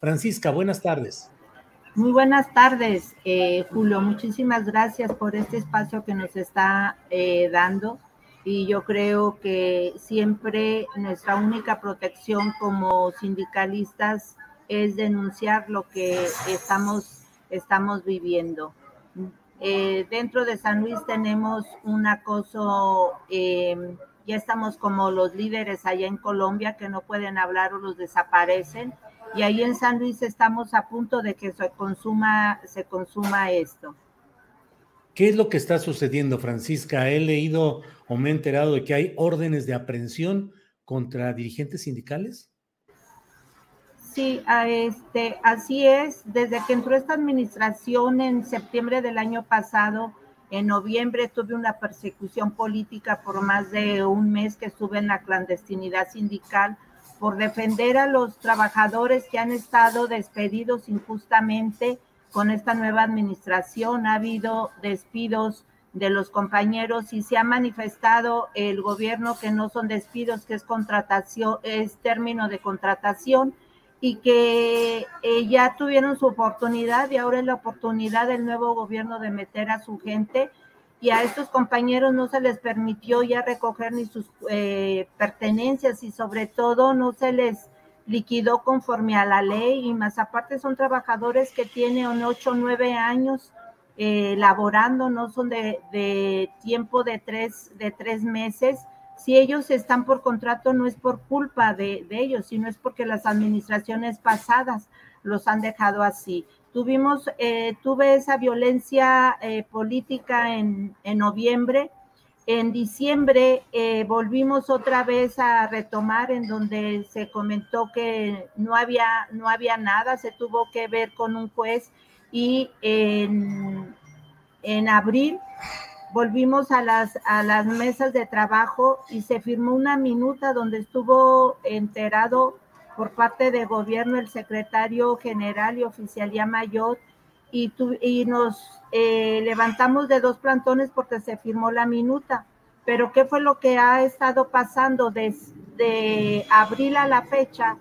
Francisca, buenas tardes. Muy buenas tardes, eh, Julio. Muchísimas gracias por este espacio que nos está eh, dando. Y yo creo que siempre nuestra única protección como sindicalistas es denunciar lo que estamos, estamos viviendo. Eh, dentro de San Luis tenemos un acoso, eh, ya estamos como los líderes allá en Colombia que no pueden hablar o los desaparecen. Y ahí en San Luis estamos a punto de que se consuma, se consuma esto. ¿Qué es lo que está sucediendo, Francisca? He leído o me he enterado de que hay órdenes de aprehensión contra dirigentes sindicales. Sí, a este, así es. Desde que entró esta administración en septiembre del año pasado, en noviembre tuve una persecución política por más de un mes que estuve en la clandestinidad sindical por defender a los trabajadores que han estado despedidos injustamente con esta nueva administración. Ha habido despidos de los compañeros y se ha manifestado el gobierno que no son despidos, que es contratación, es término de contratación y que eh, ya tuvieron su oportunidad y ahora es la oportunidad del nuevo gobierno de meter a su gente y a estos compañeros no se les permitió ya recoger ni sus eh, pertenencias y sobre todo no se les liquidó conforme a la ley y más aparte son trabajadores que tienen ocho o nueve años eh, laborando, no son de, de, tiempo de tres, de tres meses. Si ellos están por contrato no es por culpa de, de ellos, sino es porque las administraciones pasadas los han dejado así. Tuvimos, eh, tuve esa violencia eh, política en, en, noviembre. En diciembre eh, volvimos otra vez a retomar en donde se comentó que no había, no había nada, se tuvo que ver con un juez y en, en abril volvimos a las, a las mesas de trabajo y se firmó una minuta donde estuvo enterado por parte del gobierno el secretario general y oficialía mayor y, tu, y nos eh, levantamos de dos plantones porque se firmó la minuta. Pero ¿qué fue lo que ha estado pasando desde abril a la fecha?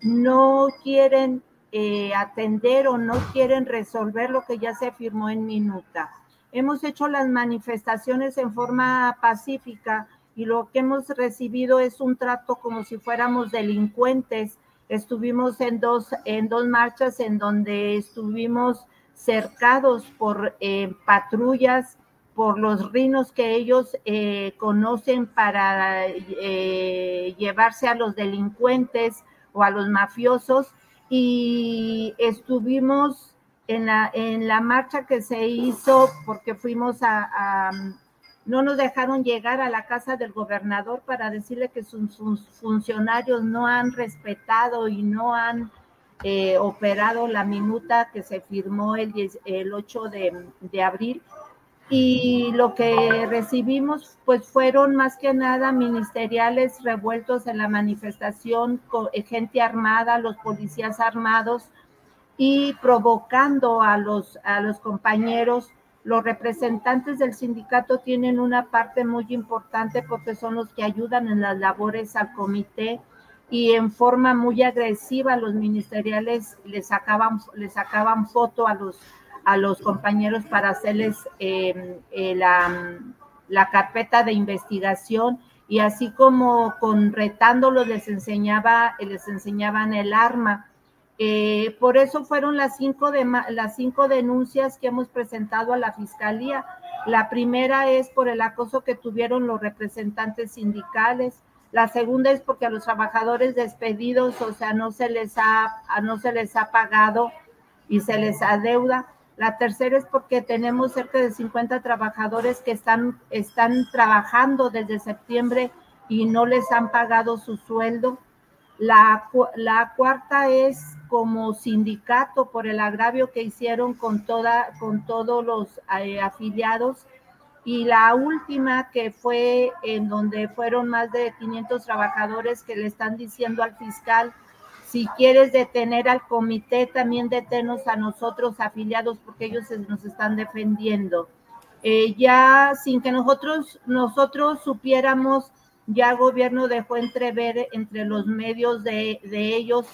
No quieren eh, atender o no quieren resolver lo que ya se firmó en minuta. Hemos hecho las manifestaciones en forma pacífica y lo que hemos recibido es un trato como si fuéramos delincuentes. Estuvimos en dos, en dos marchas en donde estuvimos cercados por eh, patrullas, por los rinos que ellos eh, conocen para eh, llevarse a los delincuentes o a los mafiosos y estuvimos en la, en la marcha que se hizo porque fuimos a, a no nos dejaron llegar a la casa del gobernador para decirle que sus, funcionarios no han respetado y no han eh, operado la minuta que se firmó el, el 8 de, de, abril. Y lo que recibimos, pues fueron más que nada ministeriales revueltos en la manifestación, con gente armada, los policías armados y provocando a los, a los compañeros los representantes del sindicato tienen una parte muy importante porque son los que ayudan en las labores al comité y en forma muy agresiva los ministeriales les sacaban, les sacaban foto a los, a los compañeros para hacerles em, eh, la, la, carpeta de investigación y así como con retándolos les enseñaba, les enseñaban el arma. Eh, por eso fueron las cinco, de, las cinco denuncias que hemos presentado a la fiscalía. La primera es por el acoso que tuvieron los representantes sindicales. La segunda es porque a los trabajadores despedidos, o sea, no se les ha, no se les ha pagado y se les adeuda. La tercera es porque tenemos cerca de 50 trabajadores que están, están trabajando desde septiembre y no les han pagado su sueldo. La, la cuarta es como sindicato por el agravio que hicieron con, toda, con todos los eh, afiliados y la última que fue en donde fueron más de 500 trabajadores que le están diciendo al fiscal, si quieres detener al comité, también detenos a nosotros afiliados porque ellos nos están defendiendo. Eh, ya sin que nosotros, nosotros supiéramos, ya el gobierno dejó entrever entre los medios de, ellos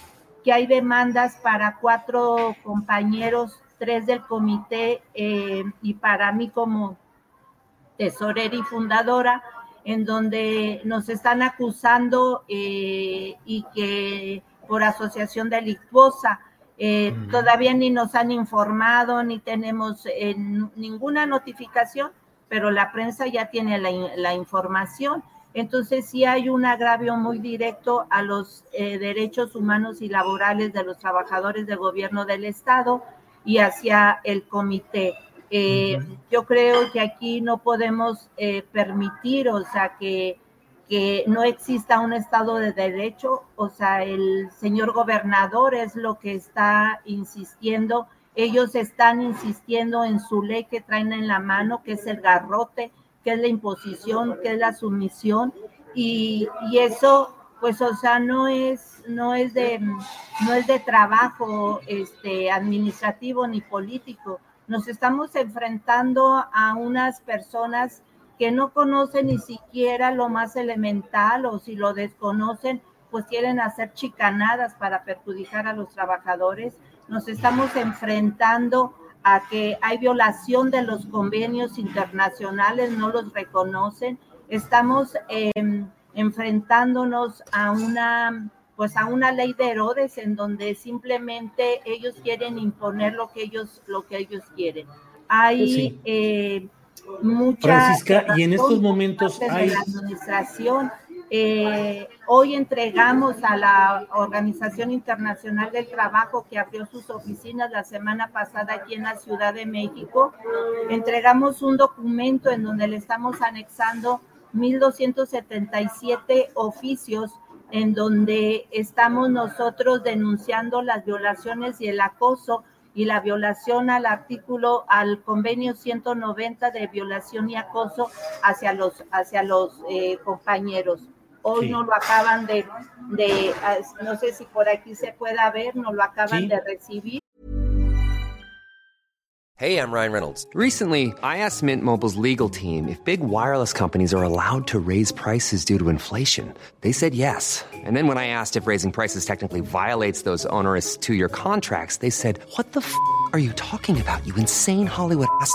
que hay demandas para cuatro compañeros, tres del comité eh, y para mí como tesorera y fundadora, en donde nos están acusando eh, y que por asociación delictuosa. Eh, todavía ni nos han informado, ni tenemos eh, ninguna notificación, pero la prensa ya tiene la, información. Entonces sí hay un agravio muy directo a los derechos humanos y laborales de los trabajadores del gobierno del Estado y hacia el comité. Eh, yo creo que aquí no podemos eh, permitir, o sea, que, que no exista un Estado de Derecho, o sea, el señor gobernador es lo que está insistiendo, ellos están insistiendo en su ley que traen en la mano, que es el garrote, que es la imposición, que es la sumisión, y, y eso pues o sea no es no es de no es de trabajo este administrativo ni político nos estamos enfrentando a unas personas que no conocen ni siquiera lo más elemental o si lo desconocen, pues quieren hacer chicanadas para perjudicar a los trabajadores. Nos estamos enfrentando a que hay violación de los convenios internacionales, no los reconocen. Estamos em, enfrentándonos a una pues a una ley de Herodes en donde simplemente ellos quieren imponer lo que ellos, lo que ellos quieren. Hay eh, Francisca, y en estos momentos hay... la administración. Eh, hoy entregamos a la Organización Internacional del Trabajo que abrió sus oficinas la semana pasada aquí en la Ciudad de México, entregamos un documento en donde le estamos anexando 1.277 oficios en donde estamos nosotros denunciando las violaciones y el acoso y la violación al artículo, al convenio 190 de violación y acoso hacia los, hacia los eh, compañeros. Hoy no lo acaban de, de, no sé si por aquí se pueda ver, no lo acaban de recibir. Hey, I'm Ryan Reynolds. Recently, I asked Mint Mobile's legal team if big wireless companies are allowed to raise prices due to inflation. They said yes. And then when I asked if raising prices technically violates those onerous two-year contracts, they said, "What the f*** are you talking about? You insane Hollywood ass."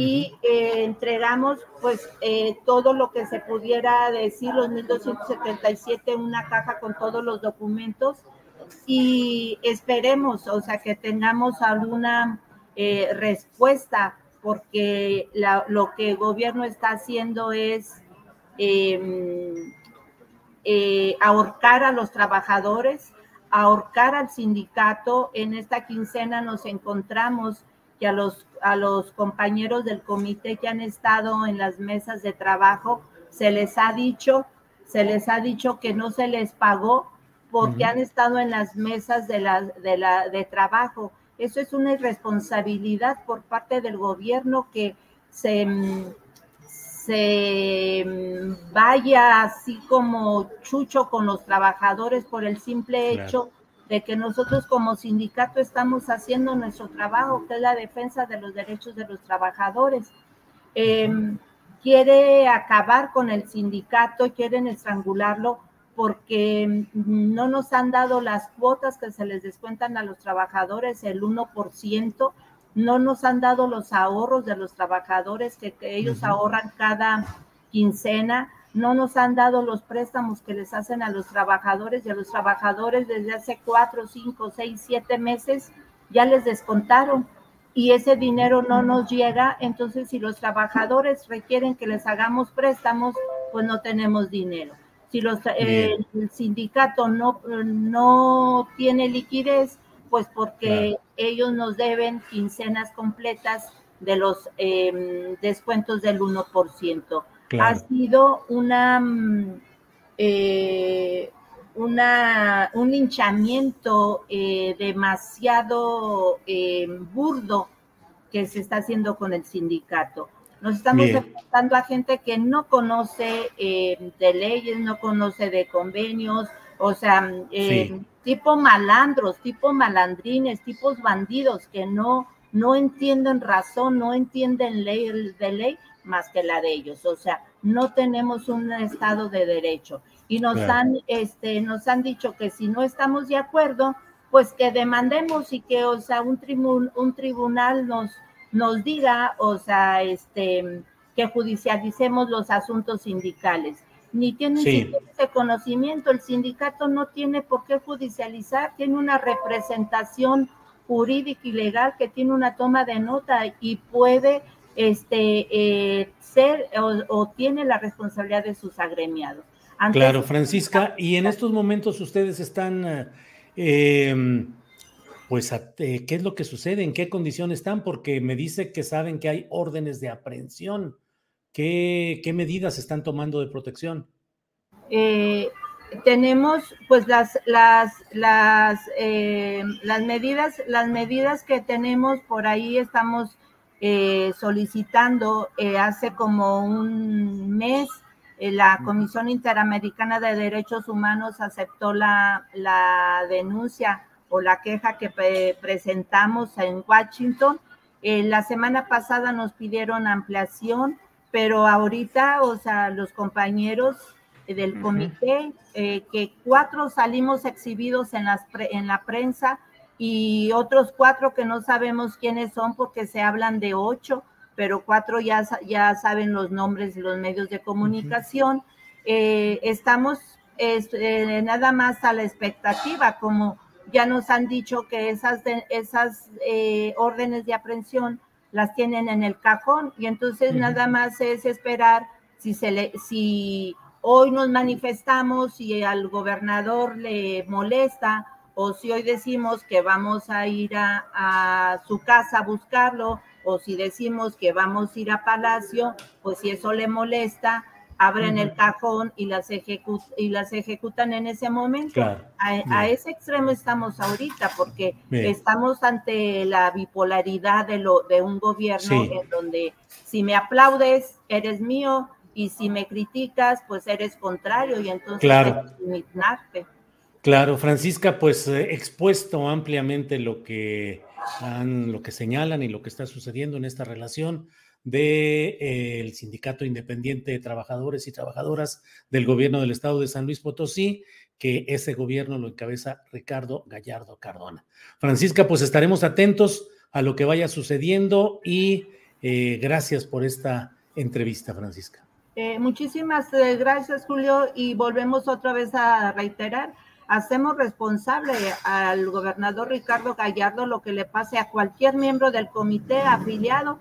Y eh, entregamos pues eh, todo lo que se pudiera decir, los 1277, una caja con todos los documentos y esperemos, o sea, que tengamos alguna eh, respuesta porque lo que el gobierno está haciendo es em, eh, ahorcar a los trabajadores, ahorcar al sindicato. En esta quincena nos encontramos que a los, a los compañeros del comité que han estado en las mesas de trabajo se les ha dicho, se les ha dicho que no se les pagó porque han estado en las mesas de, la, de, la, de trabajo. Eso es una irresponsabilidad por parte del gobierno que se, se vaya así como chucho con los trabajadores por el simple hecho de que nosotros como sindicato estamos haciendo nuestro trabajo, que es la defensa de los derechos de los trabajadores. Em, quiere acabar con el sindicato, quieren estrangularlo porque no nos han dado las cuotas que se les descuentan a los trabajadores, el 1%, no nos han dado los ahorros de los trabajadores que, ellos ahorran cada quincena, no nos han dado los préstamos que les hacen a los trabajadores y a los trabajadores desde hace cuatro, cinco, seis, siete meses ya les descontaron y ese dinero no nos llega, entonces si los trabajadores requieren que les hagamos préstamos, pues no tenemos dinero. Si los, eh, el sindicato no, no tiene liquidez, pues porque ellos nos deben quincenas completas de los em, descuentos del 1%. Ha sido una, mm, eh, una, un hinchamiento eh, demasiado em, burdo que se está haciendo con el sindicato. Nos estamos enfrentando a gente que no conoce em, de leyes, no conoce de convenios, o sea, tipo malandros, tipo malandrines, tipos bandidos que no, no entienden razón, no entienden ley de ley más que la de ellos. O sea, no tenemos un estado de derecho. Y nos han, este, nos han dicho que si no estamos de acuerdo, pues que demandemos y que, o sea, un, un tribunal nos, nos diga, o sea, este, que judicialicemos los asuntos sindicales ni tienen ese conocimiento. El sindicato no tiene por qué judicializar, tiene una representación jurídica y legal que tiene una toma de nota y puede este, eh, ser o, tiene la responsabilidad de sus agremiados. claro, Francisca, y en estos momentos ustedes están, eh, pues, eh, ¿qué es lo que sucede? ¿En qué condición están? Porque me dice que saben que hay órdenes de aprehensión. ¿Qué, medidas están tomando de protección? Eh, tenemos pues las las las eh, las medidas las medidas que tenemos por ahí estamos eh, solicitando hace como un mes la Comisión Interamericana de Derechos Humanos aceptó la, la denuncia o la queja que presentamos en Washington. la semana pasada nos pidieron ampliación pero ahorita, o sea, los compañeros del comité, eh, que cuatro salimos exhibidos en, las en la prensa y otros cuatro que no sabemos quiénes son porque se hablan de ocho, pero cuatro ya, ya saben los nombres de los medios de comunicación. Eh, estamos eh, nada más a la expectativa, como ya nos han dicho que esas, esas órdenes de aprehensión las tienen en el cajón y entonces nada más es esperar si se le, si hoy nos manifestamos y al gobernador le molesta o si hoy decimos que vamos a ir a, a su casa a buscarlo o si decimos que vamos a ir a Palacio, pues si eso le molesta, abren el cajón y las, y las ejecutan en ese momento. a, ese extremo estamos ahorita, porque estamos ante la bipolaridad de, lo, de un gobierno en donde si me aplaudes, eres mío, y si me criticas, pues eres contrario, y entonces claro. Claro, Francisca, pues eh, expuesto ampliamente lo que han, lo que señalan y lo que está sucediendo en esta relación del de, eh, Sindicato Independiente de Trabajadores y Trabajadoras del Gobierno del Estado de San Luis Potosí, que ese gobierno lo encabeza Ricardo Gallardo Cardona. Francisca, pues estaremos atentos a lo que vaya sucediendo y eh, gracias por esta entrevista, Francisca. Muchísimas gracias, Julio, y volvemos otra vez a reiterar hacemos responsable al gobernador Ricardo Gallardo lo que le pase a cualquier miembro del comité afiliado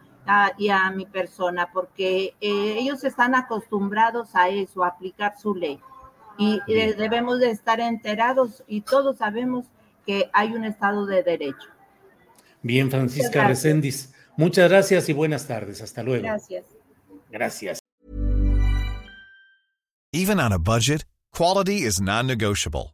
y a mi persona, porque eh, ellos están acostumbrados a eso, a aplicar su ley. y debemos de estar enterados y todos sabemos que hay un Estado de Derecho. Bien, Francisca Recendis. Muchas gracias y buenas tardes. Hasta luego. Gracias. Gracias. Even on a budget, quality is non-negotiable.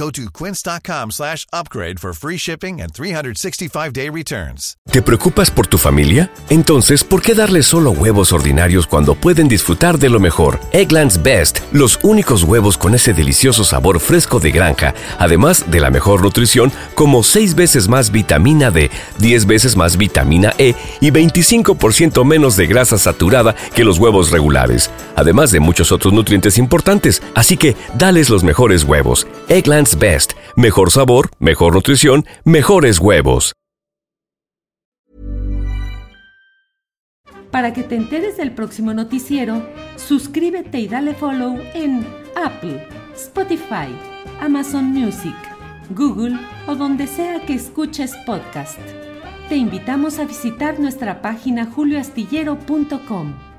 To quince.com slash upgrade for free shipping and 365-day returns. ¿Te preocupas por tu familia? Entonces, ¿por qué darles solo huevos ordinarios cuando pueden disfrutar de lo mejor? Eggland's Best, los únicos huevos con ese delicioso sabor fresco de granja, además de la mejor nutrición, como 6 veces más vitamina D, 10 veces más vitamina E y 25% menos de grasa saturada que los huevos regulares, además de muchos otros nutrientes importantes. Así que, dales los mejores huevos. Eggland's Best. Mejor sabor, mejor nutrición, mejores huevos. Para que te enteres del próximo noticiero, suscríbete y dale follow en Apple, Spotify, Amazon Music, Google o donde sea que escuches podcast. Te invitamos a visitar nuestra página julioastillero.com.